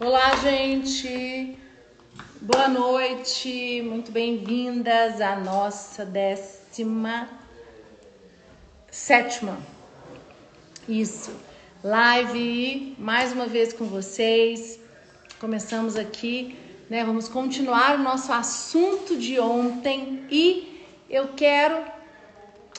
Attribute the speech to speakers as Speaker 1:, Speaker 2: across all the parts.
Speaker 1: Olá, gente. Boa noite. Muito bem-vindas à nossa décima sétima. Isso. Live mais uma vez com vocês. Começamos aqui, né? Vamos continuar o nosso assunto de ontem e eu quero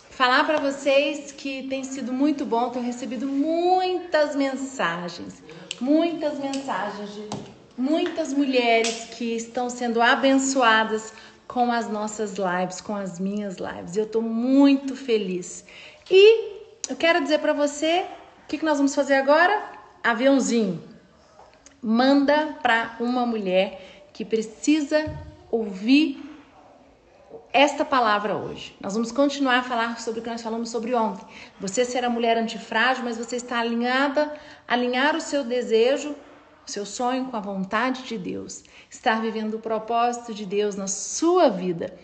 Speaker 1: falar para vocês que tem sido muito bom, tenho recebido muitas mensagens muitas mensagens de muitas mulheres que estão sendo abençoadas com as nossas lives, com as minhas lives. Eu estou muito feliz. E eu quero dizer para você o que, que nós vamos fazer agora? Aviãozinho. Manda para uma mulher que precisa ouvir esta palavra hoje. Nós vamos continuar a falar sobre o que nós falamos sobre ontem. Você será mulher antifrágil, mas você está alinhada, alinhar o seu desejo, o seu sonho com a vontade de Deus, estar vivendo o propósito de Deus na sua vida.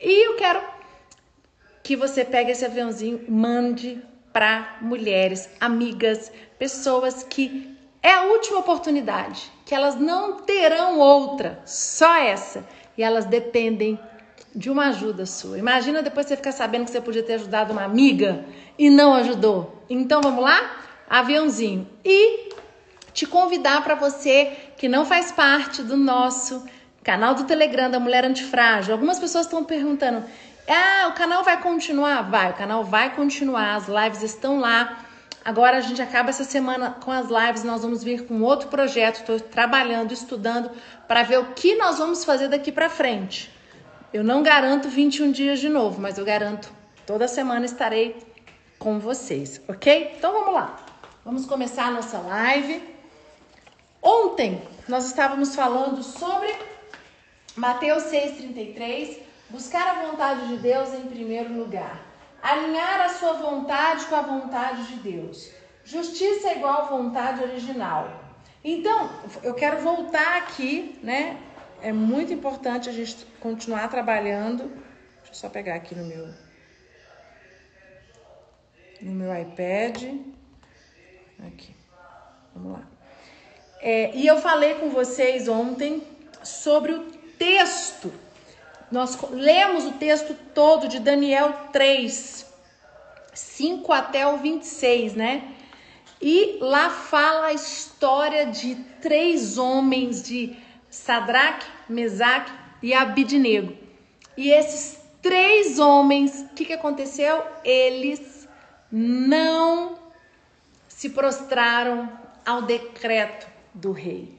Speaker 1: E eu quero que você pegue esse aviãozinho, mande para mulheres, amigas, pessoas que é a última oportunidade, que elas não terão outra, só essa, e elas dependem de uma ajuda sua. Imagina depois você ficar sabendo que você podia ter ajudado uma amiga e não ajudou. Então vamos lá? Aviãozinho. E te convidar para você que não faz parte do nosso canal do Telegram da Mulher Antifrágil. Algumas pessoas estão perguntando: "Ah, o canal vai continuar?" Vai, o canal vai continuar. As lives estão lá. Agora a gente acaba essa semana com as lives, nós vamos vir com outro projeto. Estou trabalhando, estudando para ver o que nós vamos fazer daqui para frente. Eu não garanto 21 dias de novo, mas eu garanto toda semana estarei com vocês, ok? Então vamos lá. Vamos começar a nossa live. Ontem nós estávamos falando sobre Mateus 6,33, buscar a vontade de Deus em primeiro lugar, alinhar a sua vontade com a vontade de Deus. Justiça é igual vontade original. Então, eu quero voltar aqui, né, é muito importante a gente continuar trabalhando. Deixa eu só pegar aqui no meu no meu iPad. Aqui. Vamos lá. É, e eu falei com vocês ontem sobre o texto. Nós lemos o texto todo de Daniel 3, 5 até o 26, né? E lá fala a história de três homens de Sadraque, Mesaque e Abidnego. E esses três homens, o que, que aconteceu? Eles não se prostraram ao decreto do rei.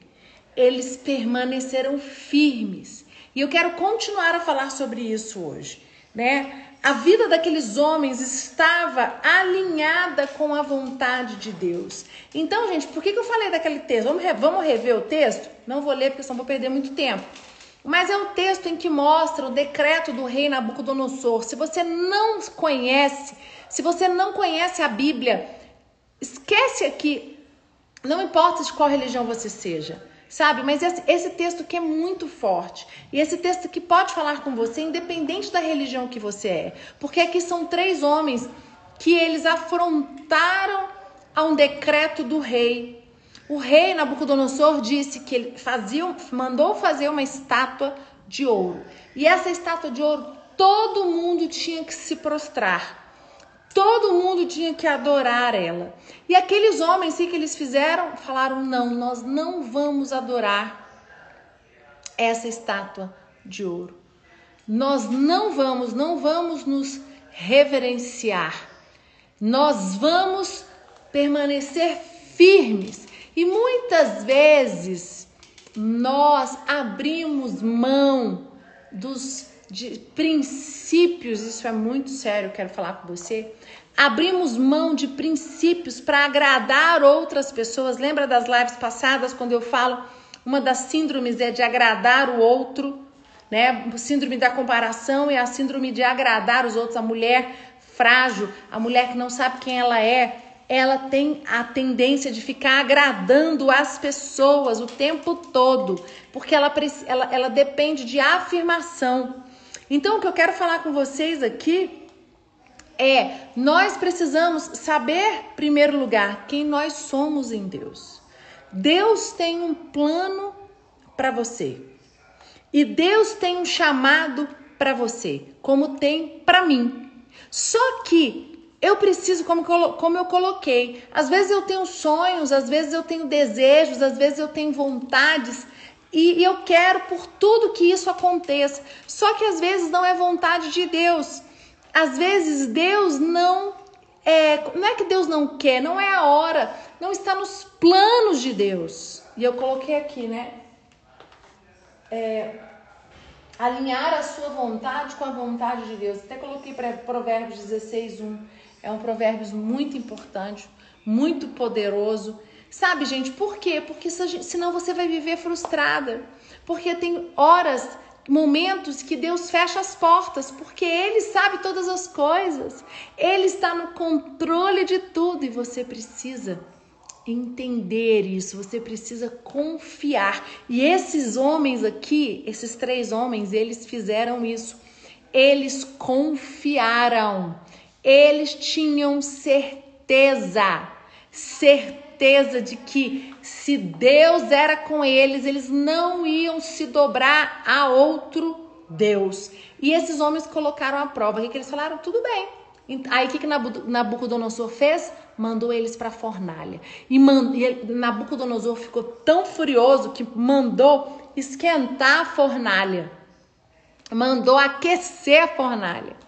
Speaker 1: Eles permaneceram firmes. E eu quero continuar a falar sobre isso hoje, né? A vida daqueles homens estava alinhada com a vontade de Deus. Então, gente, por que, que eu falei daquele texto? Vamos, re vamos rever o texto? Não vou ler porque senão vou perder muito tempo. Mas é o texto em que mostra o decreto do rei Nabucodonosor. Se você não conhece, se você não conhece a Bíblia, esquece aqui, não importa de qual religião você seja sabe? Mas esse, texto que é muito forte e esse texto que pode falar com você, independente da religião que você é, porque aqui são três homens que eles afrontaram a um decreto do rei. O rei Nabucodonosor disse que ele fazia, mandou fazer uma estátua de ouro e essa estátua de ouro todo mundo tinha que se prostrar. Todo mundo tinha que adorar ela. E aqueles homens, o que eles fizeram? Falaram: não, nós não vamos adorar essa estátua de ouro. Nós não vamos, não vamos nos reverenciar. Nós vamos permanecer firmes. E muitas vezes nós abrimos mão dos de princípios, isso é muito sério, quero falar com você. Abrimos mão de princípios para agradar outras pessoas. Lembra das lives passadas quando eu falo uma das síndromes é de agradar o outro, né? Síndrome da comparação e a síndrome de agradar os outros, a mulher frágil, a mulher que não sabe quem ela é, ela tem a tendência de ficar agradando as pessoas o tempo todo, porque ela, ela, ela depende de afirmação. Então, o que eu quero falar com vocês aqui é: nós precisamos saber, em primeiro lugar, quem nós somos em Deus. Deus tem um plano para você. E Deus tem um chamado para você, como tem para mim. Só que eu preciso, como, como eu coloquei, às vezes eu tenho sonhos, às vezes eu tenho desejos, às vezes eu tenho vontades, e, eu quero por tudo que isso aconteça. Só que às vezes não é vontade de Deus. Às vezes Deus não é, não é que Deus não quer, não é a hora, não está nos planos de Deus. E eu coloquei aqui, né? É, alinhar a sua vontade com a vontade de Deus. Até coloquei para Provérbios 16, 1. É um provérbio muito importante, muito poderoso. Sabe, gente, por quê? Porque senão você vai viver frustrada. Porque tem horas, momentos que Deus fecha as portas, porque Ele sabe todas as coisas. Ele está no controle de tudo e você precisa entender isso, você precisa confiar. E esses homens aqui, esses três homens, eles fizeram isso. Eles confiaram. Eles tinham certeza, certeza certeza de que se Deus era com eles, eles não iam se dobrar a outro Deus. E esses homens colocaram a prova. O que, eles falaram? Tudo bem. Aí o que, que Nabucodonosor fez? Mandou eles para a fornalha. E, mand... e Nabucodonosor ficou tão furioso que mandou esquentar a fornalha. Mandou aquecer a fornalha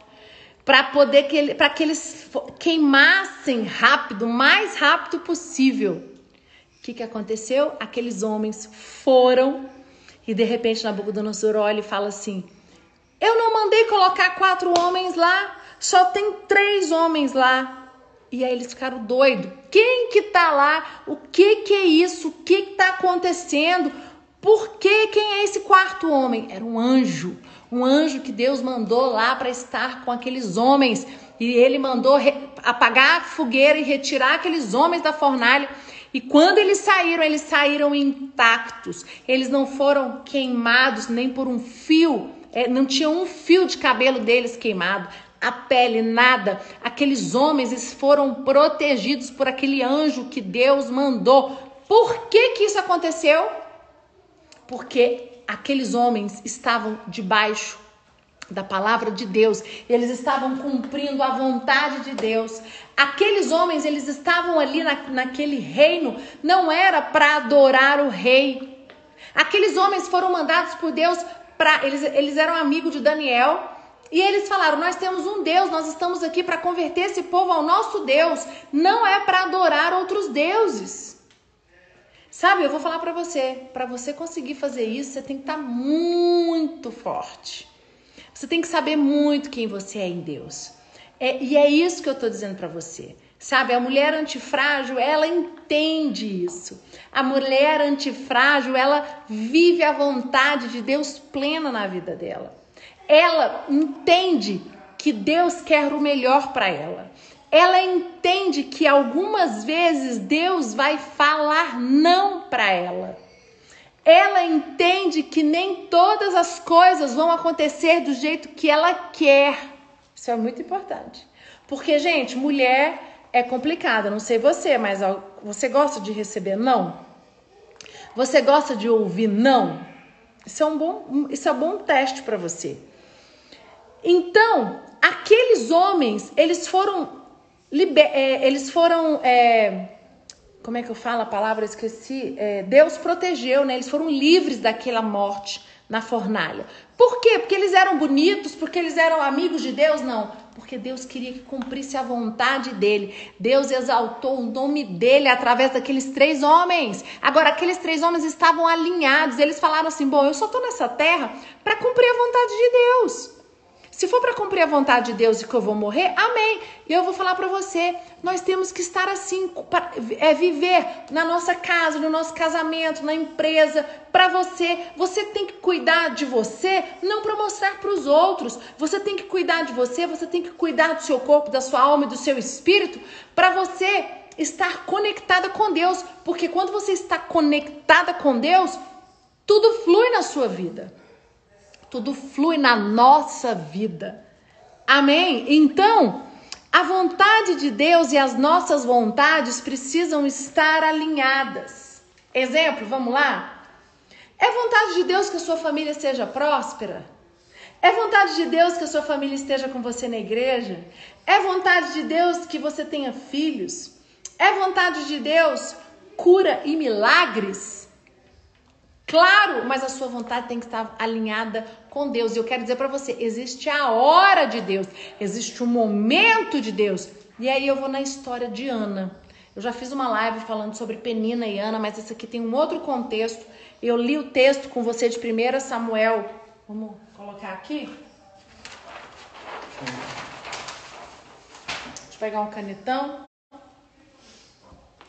Speaker 1: para poder que, ele, que eles queimassem rápido, mais rápido possível. O que, que aconteceu? Aqueles homens foram e de repente Nabucodonosor olha e fala assim: Eu não mandei colocar quatro homens lá, só tem três homens lá. E aí eles ficaram doidos. Quem que tá lá? O que que é isso? O que que tá acontecendo? Por que quem é esse quarto homem? Era um anjo um anjo que Deus mandou lá para estar com aqueles homens. E ele mandou apagar a fogueira e retirar aqueles homens da fornalha. E quando eles saíram, eles saíram intactos. Eles não foram queimados nem por um fio. É, não tinha um fio de cabelo deles queimado. A pele, nada. Aqueles homens foram protegidos por aquele anjo que Deus mandou. Por que que isso aconteceu? Porque aqueles homens estavam debaixo da palavra de Deus, eles estavam cumprindo a vontade de Deus. Aqueles homens, eles estavam ali na, naquele reino, não era para adorar o rei. Aqueles homens foram mandados por Deus para. Eles, eles eram amigos de Daniel. E eles falaram: Nós temos um Deus, nós estamos aqui para converter esse povo ao nosso Deus. Não é para adorar outros deuses. Sabe, eu vou falar para você, para você conseguir fazer isso, você tem que estar tá muito forte. Você tem que saber muito quem você é em Deus. É, e é isso que eu estou dizendo para você. Sabe, a mulher antifrágil, ela entende isso. A mulher antifrágil, ela vive a vontade de Deus plena na vida dela. Ela entende que Deus quer o melhor para ela ela entende que algumas vezes Deus vai falar não para ela. Ela entende que nem todas as coisas vão acontecer do jeito que ela quer. Isso é muito importante. Porque, gente, mulher é complicada. Não sei você, mas você gosta de receber não? Você gosta de ouvir não? Isso é um bom, isso é um bom teste para você. Então, aqueles homens, eles foram liber, é, eles foram. É, como é que eu falo a palavra? Eu esqueci. É, Deus protegeu, né? Eles foram livres daquela morte na fornalha. Por quê? Porque eles eram bonitos, porque eles eram amigos de Deus? Não. Porque Deus queria que cumprisse a vontade dele. Deus exaltou o nome dele através daqueles três homens. Agora, aqueles três homens estavam alinhados. Eles falaram assim: Bom, eu só estou nessa terra para cumprir a vontade de Deus. Se for para cumprir a vontade de Deus e que eu vou morrer, amém. E eu vou falar para você, nós temos que estar assim, é viver na nossa casa, no nosso casamento, na empresa, para você. Você tem que cuidar de você, não para mostrar para os outros. Você tem que cuidar de você, você tem que cuidar do seu corpo, da sua alma e do seu espírito, para você estar conectada com Deus, porque quando você está conectada com Deus, tudo flui na sua vida tudo flui na nossa vida. Amém? Então, a vontade de Deus e as nossas vontades precisam estar alinhadas. Exemplo, vamos lá? É vontade de Deus que a sua família seja próspera? É vontade de Deus que a sua família esteja com você na igreja? É vontade de Deus que você tenha filhos? É vontade de Deus cura e milagres? Claro, mas a sua vontade tem que estar alinhada com Deus. E eu quero dizer para você, existe a hora de Deus, existe o momento de Deus. E aí eu vou na história de Ana. Eu já fiz uma live falando sobre Penina e Ana, mas esse aqui tem um outro contexto. Eu li o texto com você de 1 Samuel. Vamos colocar aqui? Deixa eu pegar um canetão.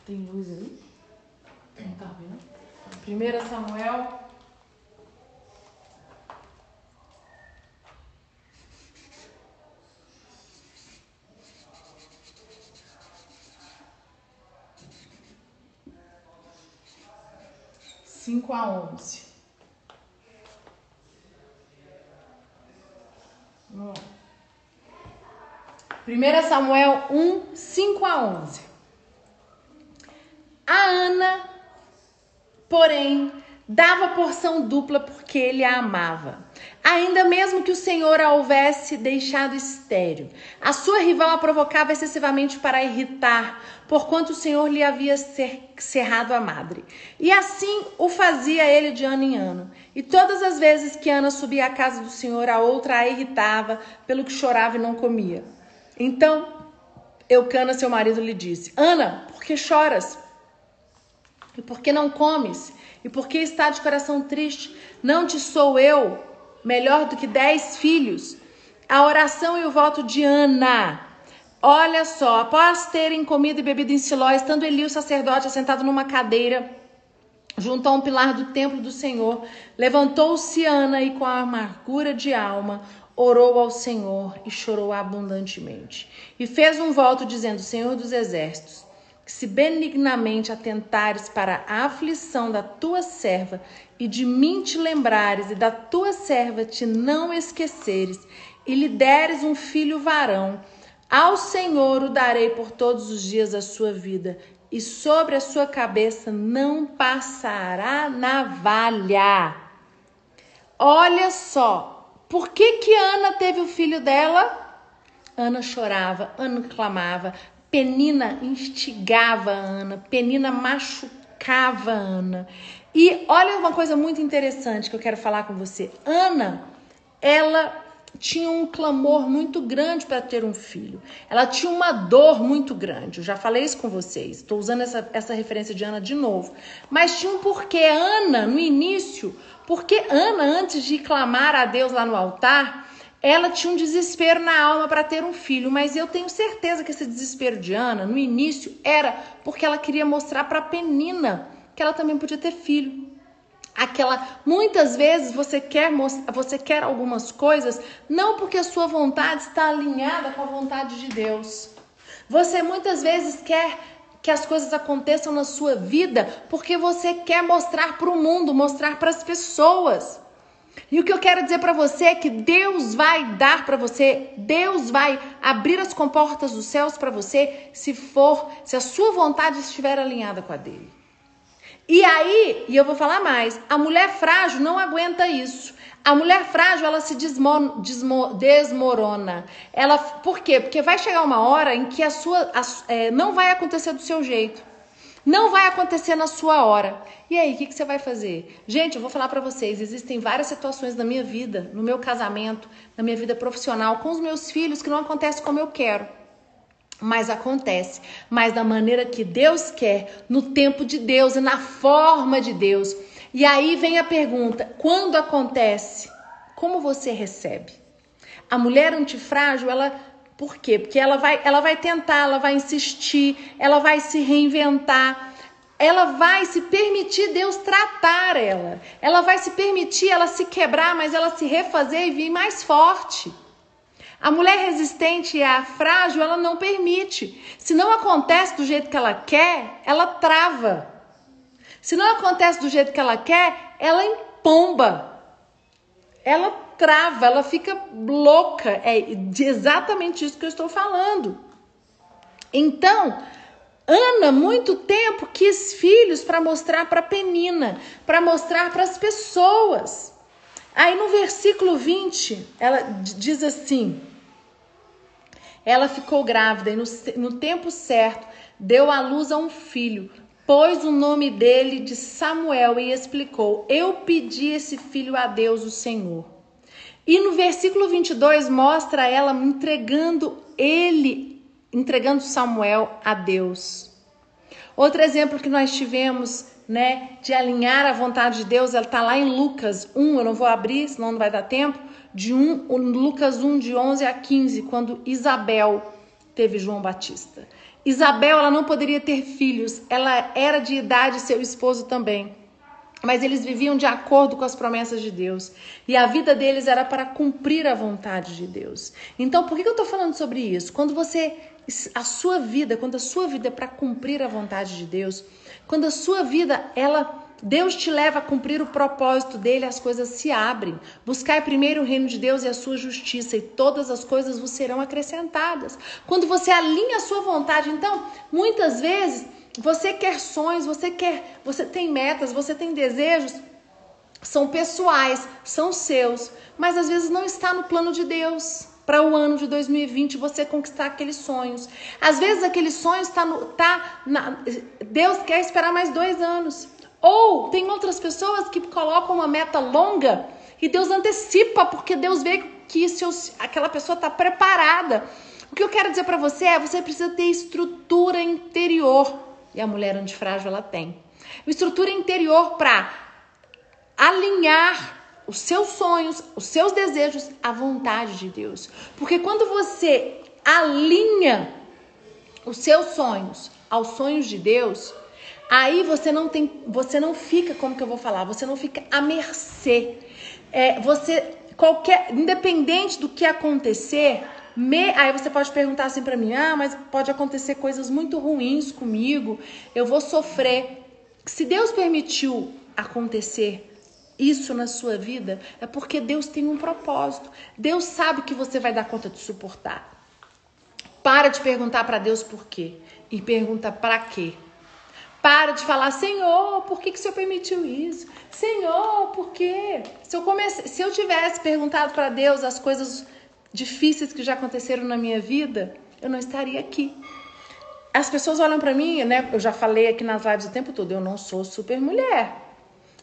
Speaker 1: Tem luz aí? Não tá vendo? 1 Samuel. Cinco a onze. Primeira Samuel um cinco a onze. A Ana, porém, dava porção dupla porque ele a amava. Ainda mesmo que o Senhor a houvesse deixado estéril, a sua rival a provocava excessivamente para irritar, porquanto o Senhor lhe havia cerrado a madre. E assim o fazia ele de ano em ano. E todas as vezes que Ana subia à casa do Senhor, a outra a irritava, pelo que chorava e não comia. Então, Eucana, seu marido, lhe disse: Ana, por que choras? E por que não comes? E por que está de coração triste? Não te sou eu melhor do que dez filhos? A oração e o voto de Ana. Olha só, após terem comido e bebido em Siló, estando Eli, o sacerdote, assentado numa cadeira, junto a um pilar do templo do Senhor, levantou-se Ana e, com a amargura de alma, orou ao Senhor e chorou abundantemente. E fez um voto, dizendo: Senhor dos exércitos, que se benignamente atentares para a aflição da tua serva e de mim te lembrares e da tua serva te não esqueceres e lhe deres um filho varão, ao Senhor o darei por todos os dias da sua vida e sobre a sua cabeça não passará navalha. Olha só, por que que Ana teve o filho dela? Ana chorava, Ana clamava, Penina instigava a Ana, Penina machucava a Ana. E olha uma coisa muito interessante que eu quero falar com você. Ana, ela tinha um clamor muito grande para ter um filho. Ela tinha uma dor muito grande. Eu já falei isso com vocês. Estou usando essa, essa referência de Ana de novo. Mas tinha um porquê. Ana, no início, porque Ana, antes de clamar a Deus lá no altar, ela tinha um desespero na alma para ter um filho, mas eu tenho certeza que esse desespero de Ana, no início, era porque ela queria mostrar para Penina que ela também podia ter filho. Aquela, muitas vezes você quer você quer algumas coisas não porque a sua vontade está alinhada com a vontade de Deus. Você muitas vezes quer que as coisas aconteçam na sua vida porque você quer mostrar para o mundo, mostrar para as pessoas. E o que eu quero dizer para você é que Deus vai dar para você, Deus vai abrir as comportas dos céus para você, se for, se a sua vontade estiver alinhada com a dele. E aí, e eu vou falar mais, a mulher frágil não aguenta isso. A mulher frágil, ela se desmo, desmo, desmorona. Ela, por quê? Porque vai chegar uma hora em que a sua a, é, não vai acontecer do seu jeito. Não vai acontecer na sua hora. E aí, o que, que você vai fazer? Gente, eu vou falar para vocês: existem várias situações na minha vida, no meu casamento, na minha vida profissional, com os meus filhos, que não acontece como eu quero. Mas acontece, mas da maneira que Deus quer, no tempo de Deus e na forma de Deus. E aí vem a pergunta: quando acontece, como você recebe? A mulher antifrágil, ela por quê? Porque ela vai, ela vai tentar, ela vai insistir, ela vai se reinventar, ela vai se permitir Deus tratar ela. Ela vai se permitir ela se quebrar, mas ela se refazer e vir mais forte. A mulher resistente e a frágil, ela não permite. Se não acontece do jeito que ela quer, ela trava. Se não acontece do jeito que ela quer, ela empomba. Ela trava, ela fica louca. É exatamente isso que eu estou falando. Então, Ana, muito tempo, quis filhos para mostrar para Penina, para mostrar para as pessoas. Aí no versículo 20, ela diz assim: ela ficou grávida e no, no tempo certo deu à luz a um filho, pôs o nome dele de Samuel e explicou: Eu pedi esse filho a Deus, o Senhor. E no versículo 22 mostra ela entregando ele, entregando Samuel a Deus. Outro exemplo que nós tivemos, né, de alinhar a vontade de Deus, ela está lá em Lucas 1, eu não vou abrir, senão não vai dar tempo, de 1, Lucas 1, de 11 a 15, quando Isabel teve João Batista. Isabel, ela não poderia ter filhos, ela era de idade seu esposo também. Mas eles viviam de acordo com as promessas de Deus. E a vida deles era para cumprir a vontade de Deus. Então, por que eu estou falando sobre isso? Quando você. A sua vida, quando a sua vida é para cumprir a vontade de Deus, quando a sua vida, ela. Deus te leva a cumprir o propósito dele, as coisas se abrem. Buscai primeiro o reino de Deus e a sua justiça, e todas as coisas vos serão acrescentadas. Quando você alinha a sua vontade, então, muitas vezes você quer sonhos, você quer, você tem metas, você tem desejos, são pessoais, são seus, mas às vezes não está no plano de Deus para o ano de 2020 você conquistar aqueles sonhos. Às vezes aquele sonho está no, tá na, Deus quer esperar mais dois anos. Ou tem outras pessoas que colocam uma meta longa e Deus antecipa porque Deus vê que seus, aquela pessoa está preparada. O que eu quero dizer para você é, você precisa ter estrutura interior e a mulher antifrágil ela tem. Uma estrutura interior para alinhar os seus sonhos, os seus desejos à vontade de Deus. Porque quando você alinha os seus sonhos aos sonhos de Deus, aí você não tem, você não fica, como que eu vou falar, você não fica à mercê. É, você qualquer, independente do que acontecer, me... Aí você pode perguntar assim para mim: ah, mas pode acontecer coisas muito ruins comigo, eu vou sofrer. Se Deus permitiu acontecer isso na sua vida, é porque Deus tem um propósito. Deus sabe que você vai dar conta de suportar. Para de perguntar para Deus por quê e pergunta para quê. Para de falar, Senhor, por que, que o Senhor permitiu isso? Senhor, por quê? Se eu, comece... Se eu tivesse perguntado para Deus as coisas difíceis que já aconteceram na minha vida, eu não estaria aqui. As pessoas olham para mim, né? Eu já falei aqui nas lives o tempo todo, eu não sou super mulher.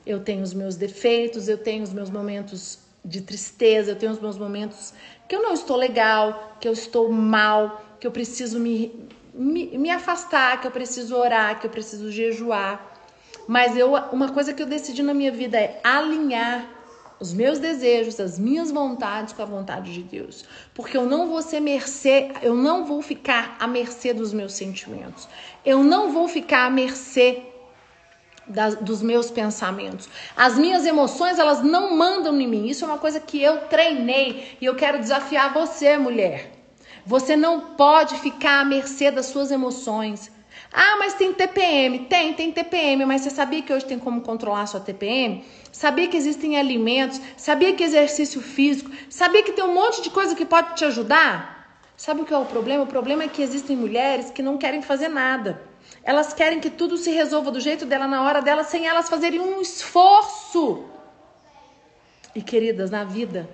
Speaker 1: Eu tenho os meus defeitos, eu tenho os meus momentos de tristeza, eu tenho os meus momentos que eu não estou legal, que eu estou mal, que eu preciso me, me, me afastar, que eu preciso orar, que eu preciso jejuar. Mas eu, uma coisa que eu decidi na minha vida é alinhar os meus desejos, as minhas vontades com a vontade de Deus. Porque eu não vou ser mercê, eu não vou ficar à mercê dos meus sentimentos. Eu não vou ficar à mercê dos meus pensamentos. As minhas emoções, elas não mandam em mim. Isso é uma coisa que eu treinei e eu quero desafiar você, mulher. Você não pode ficar à mercê das suas emoções. Ah, mas tem TPM. Tem, tem TPM, mas você sabia que hoje tem como controlar a sua TPM? Sabia que existem alimentos? Sabia que exercício físico? Sabia que tem um monte de coisa que pode te ajudar? Sabe o que é o problema? O problema é que existem mulheres que não querem fazer nada. Elas querem que tudo se resolva do jeito dela, na hora dela, sem elas fazerem um esforço. E queridas, na vida,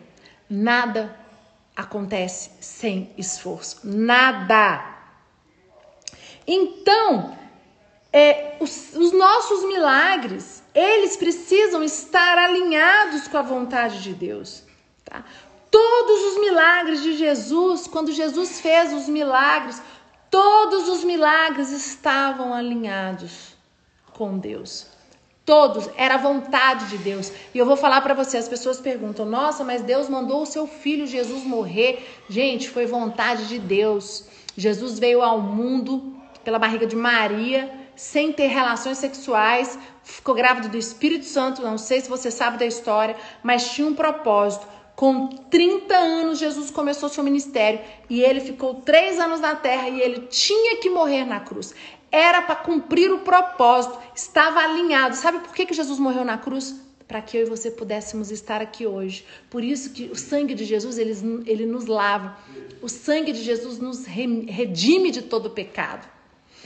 Speaker 1: nada acontece sem esforço. Nada. Então, é, os, os nossos milagres, eles precisam estar alinhados com a vontade de Deus. Tá? Todos os milagres de Jesus, quando Jesus fez os milagres, todos os milagres estavam alinhados com Deus. Todos, era a vontade de Deus. E eu vou falar para você, as pessoas perguntam: "Nossa, mas Deus mandou o seu filho Jesus morrer". Gente, foi vontade de Deus. Jesus veio ao mundo pela barriga de Maria, sem ter relações sexuais, ficou grávida do Espírito Santo, não sei se você sabe da história, mas tinha um propósito. Com 30 anos, Jesus começou seu ministério e ele ficou três anos na terra e ele tinha que morrer na cruz. Era para cumprir o propósito, estava alinhado. Sabe por que, que Jesus morreu na cruz? Para que eu e você pudéssemos estar aqui hoje. Por isso que o sangue de Jesus ele, ele nos lava. O sangue de Jesus nos redime de todo pecado.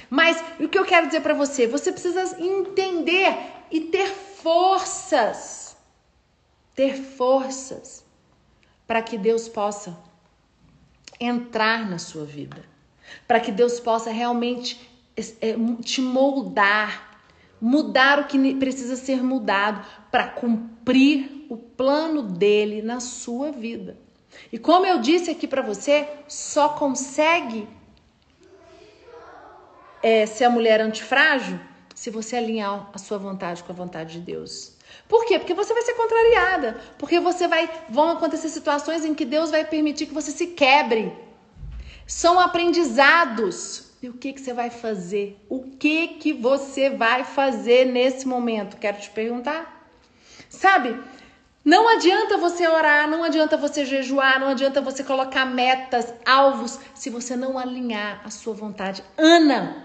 Speaker 1: Mas o que eu quero dizer para você? Você precisa entender e ter forças. Ter forças para que Deus possa entrar na sua vida. Para que Deus possa realmente é, te moldar, mudar o que precisa ser mudado para cumprir o plano dele na sua vida. E como eu disse aqui para você, só consegue é, ser a mulher antifrágil se você alinhar a sua vontade com a vontade de Deus. Por quê? Porque você vai ser contrariada. Porque você vai. Vão acontecer situações em que Deus vai permitir que você se quebre. São aprendizados. E o que, que você vai fazer? O que, que você vai fazer nesse momento? Quero te perguntar. Sabe? Não adianta você orar, não adianta você jejuar, não adianta você colocar metas, alvos, se você não alinhar a sua vontade. Ana,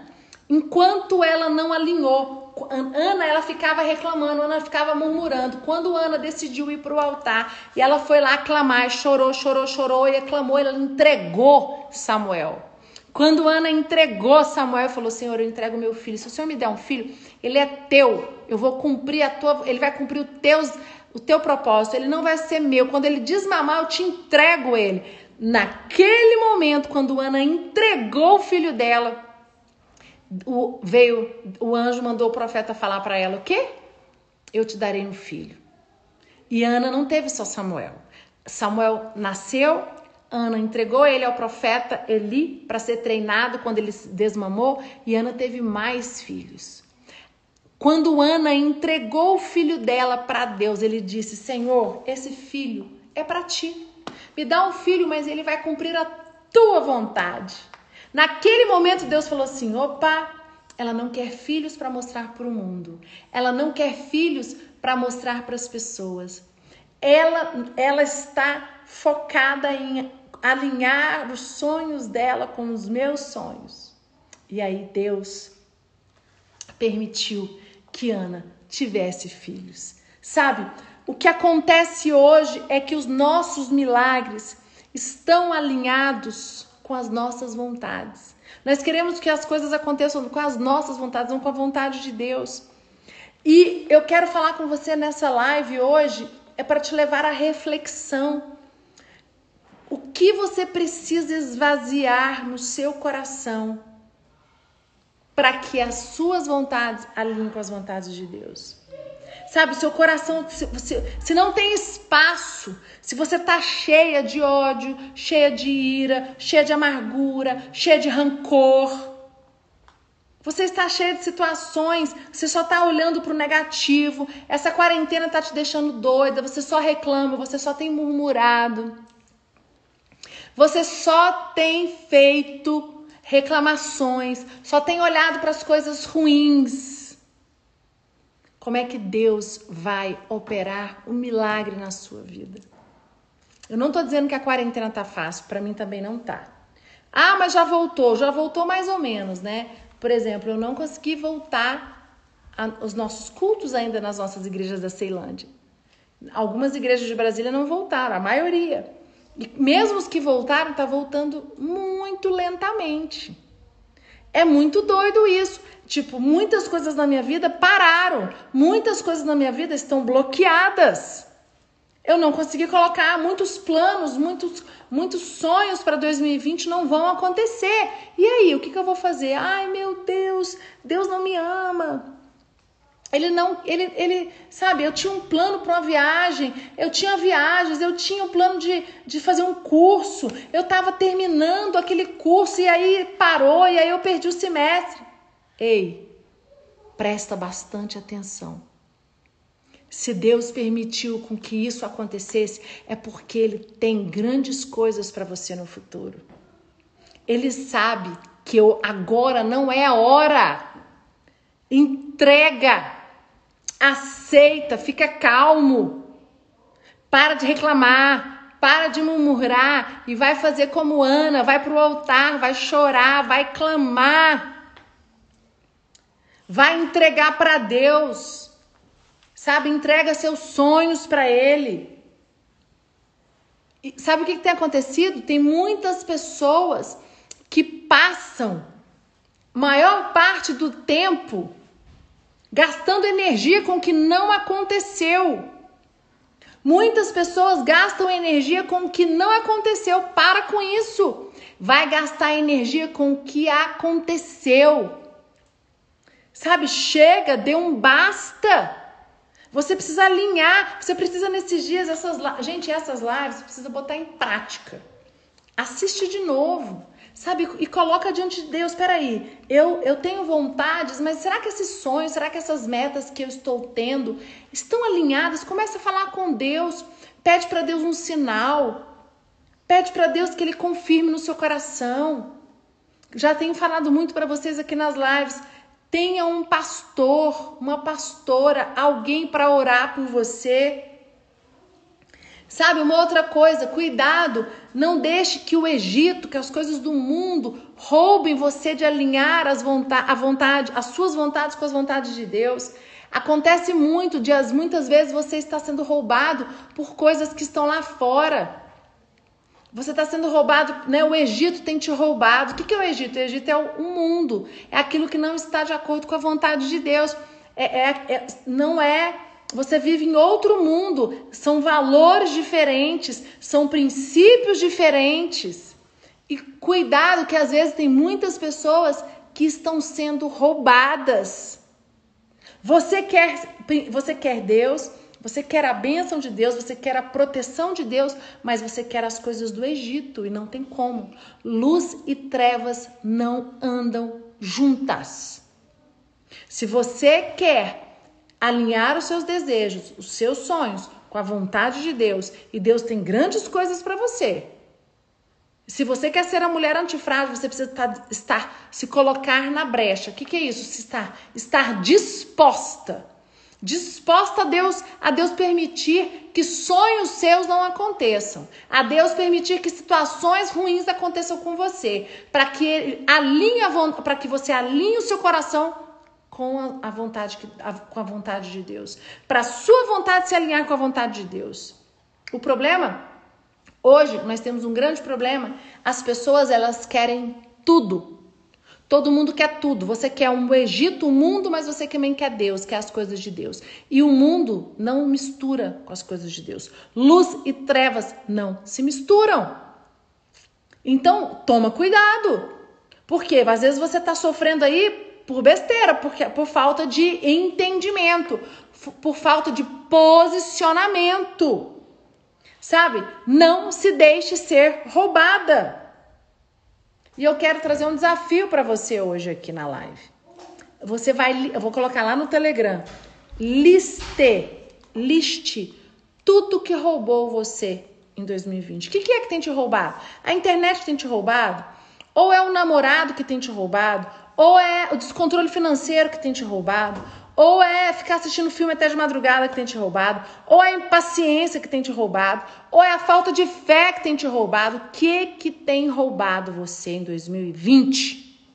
Speaker 1: enquanto ela não alinhou, Ana ela ficava reclamando, Ana ficava murmurando. Quando Ana decidiu ir para o altar e ela foi lá clamar, chorou, chorou, chorou e clamou, ela entregou Samuel. Quando Ana entregou Samuel, falou: Senhor, eu entrego meu filho. Se o Senhor me der um filho, ele é teu. Eu vou cumprir a tua, ele vai cumprir os teus o teu propósito, ele não vai ser meu. Quando ele desmamar, eu te entrego ele. Naquele momento, quando Ana entregou o filho dela, o, veio o anjo mandou o profeta falar para ela o quê? Eu te darei um filho. E Ana não teve só Samuel. Samuel nasceu, Ana entregou ele ao profeta Eli para ser treinado quando ele desmamou, e Ana teve mais filhos. Quando Ana entregou o filho dela para Deus, ele disse: Senhor, esse filho é para ti. Me dá um filho, mas ele vai cumprir a tua vontade. Naquele momento, Deus falou assim: opa, ela não quer filhos para mostrar para o mundo. Ela não quer filhos para mostrar para as pessoas. Ela, ela está focada em alinhar os sonhos dela com os meus sonhos. E aí Deus permitiu que Ana tivesse filhos. Sabe, o que acontece hoje é que os nossos milagres estão alinhados com as nossas vontades. Nós queremos que as coisas aconteçam com as nossas vontades, não com a vontade de Deus. E eu quero falar com você nessa live hoje é para te levar à reflexão. O que você precisa esvaziar no seu coração para que as suas vontades alinhem com as vontades de Deus. Sabe, seu coração, se, se não tem espaço, se você tá cheia de ódio, cheia de ira, cheia de amargura, cheia de rancor, você está cheia de situações, você só está olhando para o negativo, essa quarentena está te deixando doida, você só reclama, você só tem murmurado, você só tem feito reclamações, só tem olhado para as coisas ruins. Como é que Deus vai operar um milagre na sua vida? Eu não estou dizendo que a quarentena tá fácil, para mim também não tá. Ah, mas já voltou, já voltou mais ou menos, né? Por exemplo, eu não consegui voltar aos nossos cultos ainda nas nossas igrejas da Ceilândia. Algumas igrejas de Brasília não voltaram, a maioria. E mesmo os que voltaram, tá voltando muito lentamente. É muito doido isso. Tipo, muitas coisas na minha vida pararam. Muitas coisas na minha vida estão bloqueadas. Eu não consegui colocar muitos planos, muitos, muitos sonhos para 2020 não vão acontecer. E aí, o que, que eu vou fazer? Ai, meu Deus, Deus não me ama. Ele não, ele, ele, sabe, eu tinha um plano para uma viagem, eu tinha viagens, eu tinha um plano de, de fazer um curso, eu estava terminando aquele curso e aí parou e aí eu perdi o semestre. Ei, presta bastante atenção. Se Deus permitiu com que isso acontecesse, é porque Ele tem grandes coisas para você no futuro. Ele sabe que eu, agora não é a hora. Entrega aceita, fica calmo. Para de reclamar, para de murmurar e vai fazer como Ana, vai para o altar, vai chorar, vai clamar. Vai entregar para Deus. Sabe, entrega seus sonhos para ele. E sabe o que, que tem acontecido? Tem muitas pessoas que passam maior parte do tempo gastando energia com o que não aconteceu. Muitas pessoas gastam energia com o que não aconteceu. Para com isso. Vai gastar energia com o que aconteceu. Sabe, chega, dê um basta. Você precisa alinhar, você precisa nesses dias essas, gente, essas lives, você precisa botar em prática. Assiste de novo. Sabe? E coloca diante de Deus, peraí, eu, eu tenho vontades, mas será que esses sonhos, será que essas metas que eu estou tendo estão alinhadas? Começa a falar com Deus, pede para Deus um sinal, pede para Deus que Ele confirme no seu coração. Já tenho falado muito para vocês aqui nas lives. Tenha um pastor, uma pastora, alguém para orar por você. Sabe, uma outra coisa, cuidado, não deixe que o Egito, que as coisas do mundo roubem você de alinhar as vontade, a vontade, as suas vontades com as vontades de Deus. Acontece muito, dias, muitas vezes você está sendo roubado por coisas que estão lá fora. Você está sendo roubado, né? O Egito tem te roubado. O que, que é o Egito? O Egito é o mundo, é aquilo que não está de acordo com a vontade de Deus. É, é, é não é você vive em outro mundo, são valores diferentes, são princípios diferentes. E cuidado que às vezes tem muitas pessoas que estão sendo roubadas. Você quer, você quer Deus, você quer a bênção de Deus, você quer a proteção de Deus, mas você quer as coisas do Egito e não tem como. Luz e trevas não andam juntas. Se você quer alinhar os seus desejos, os seus sonhos com a vontade de Deus e Deus tem grandes coisas para você. Se você quer ser a mulher antifrágil, você precisa estar, estar se colocar na brecha. O que, que é isso? Se estar, estar disposta. Disposta a Deus, a Deus permitir que sonhos seus não aconteçam. A Deus permitir que situações ruins aconteçam com você, para que alinhe para que você alinhe o seu coração com a vontade, com a vontade de Deus. Para a sua vontade se alinhar com a vontade de Deus. O problema, hoje, nós temos um grande problema. As pessoas, elas querem tudo. Todo mundo quer tudo. Você quer um Egito, um mundo, mas você também quer Deus, quer as coisas de Deus. E o mundo não mistura com as coisas de Deus. Luz e trevas não se misturam. Então, toma cuidado. Porque às vezes você está sofrendo aí por besteira, porque, por falta de entendimento, por falta de posicionamento. Sabe? Não se deixe ser roubada. E eu quero trazer um desafio para você hoje aqui na live. Você vai, eu vou colocar lá no Telegram. Liste, liste tudo que roubou você em 2020. O que, que é que tem te roubado? A internet tem te roubado? Ou é o namorado que tem te roubado? Ou é o descontrole financeiro que tem te roubado, ou é ficar assistindo filme até de madrugada que tem te roubado, ou é a impaciência que tem te roubado, ou é a falta de fé que tem te roubado. O que que tem roubado você em 2020?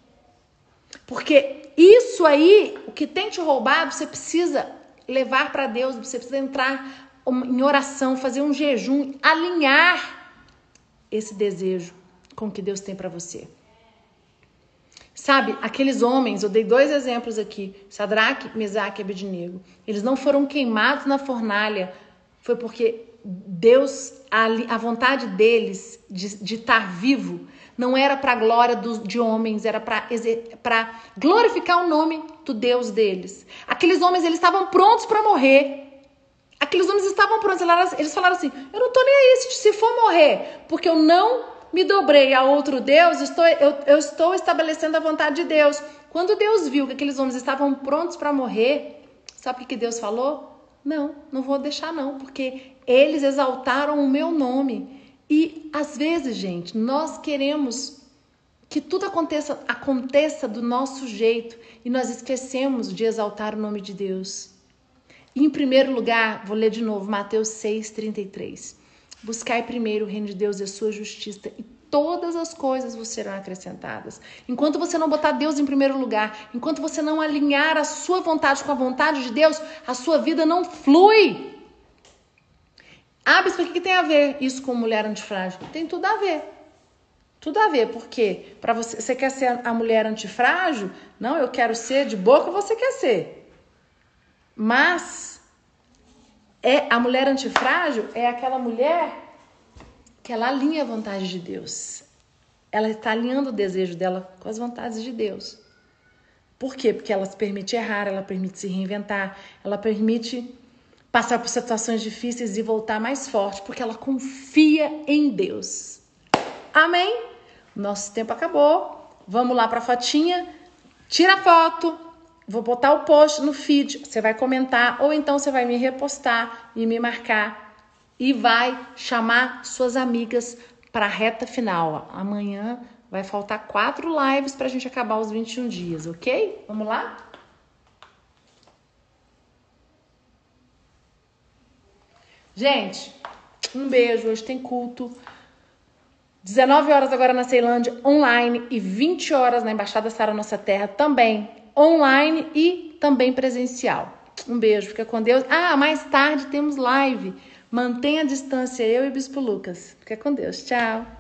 Speaker 1: Porque isso aí, o que tem te roubado, você precisa levar para Deus, você precisa entrar em oração, fazer um jejum, alinhar esse desejo com o que Deus tem para você. Sabe, aqueles homens, eu dei dois exemplos aqui, Sadraque, Mesaque e Abednego. Eles não foram queimados na fornalha, foi porque Deus, a, a vontade deles de, de estar vivo, não era para a glória dos, de homens, era para glorificar o nome do Deus deles. Aqueles homens, eles estavam prontos para morrer. Aqueles homens estavam prontos, eles falaram assim: Eu não tô nem aí se, for morrer, porque eu não me dobrei a outro Deus, estou, eu, eu estou estabelecendo a vontade de Deus. Quando Deus viu que aqueles homens estavam prontos para morrer, sabe o que Deus falou? Não, não vou deixar não, porque eles exaltaram o meu nome. E às vezes, gente, nós queremos que tudo aconteça, aconteça do nosso jeito e nós esquecemos de exaltar o nome de Deus. E, em primeiro lugar, vou ler de novo Mateus 6:33. Buscai primeiro o reino de Deus e a sua justiça, e todas as coisas vos serão acrescentadas. Enquanto você não botar Deus em primeiro lugar, enquanto você não alinhar a sua vontade com a vontade de Deus, a sua vida não flui. Ah, mas por que tem a ver isso com mulher antifrágil? Tem tudo a ver. Tudo a ver, porque para você, você quer ser a mulher antifrágil? Não, eu quero ser de boca, você quer ser. Mas é a mulher antifrágil é aquela mulher que ela alinha a vontade de Deus. Ela está alinhando o desejo dela com as vontades de Deus. Por quê? Porque ela se permite errar, ela permite se reinventar, ela permite passar por situações difíceis e voltar mais forte, porque ela confia em Deus. Amém? Nosso tempo acabou. Vamos lá para a fotinha. Tira a foto. Vou botar o post no feed. Você vai comentar ou então você vai me repostar e me marcar e vai chamar suas amigas para a reta final. Amanhã vai faltar quatro lives para a gente acabar os 21 dias, ok? Vamos lá? Gente, um beijo. Hoje tem culto. 19 horas agora na Ceilândia, online, e 20 horas na Embaixada Sara Nossa Terra, também online e também presencial. Um beijo, fica com Deus. Ah, mais tarde temos live. Mantenha a distância, eu e o Bispo Lucas. Fica com Deus. Tchau.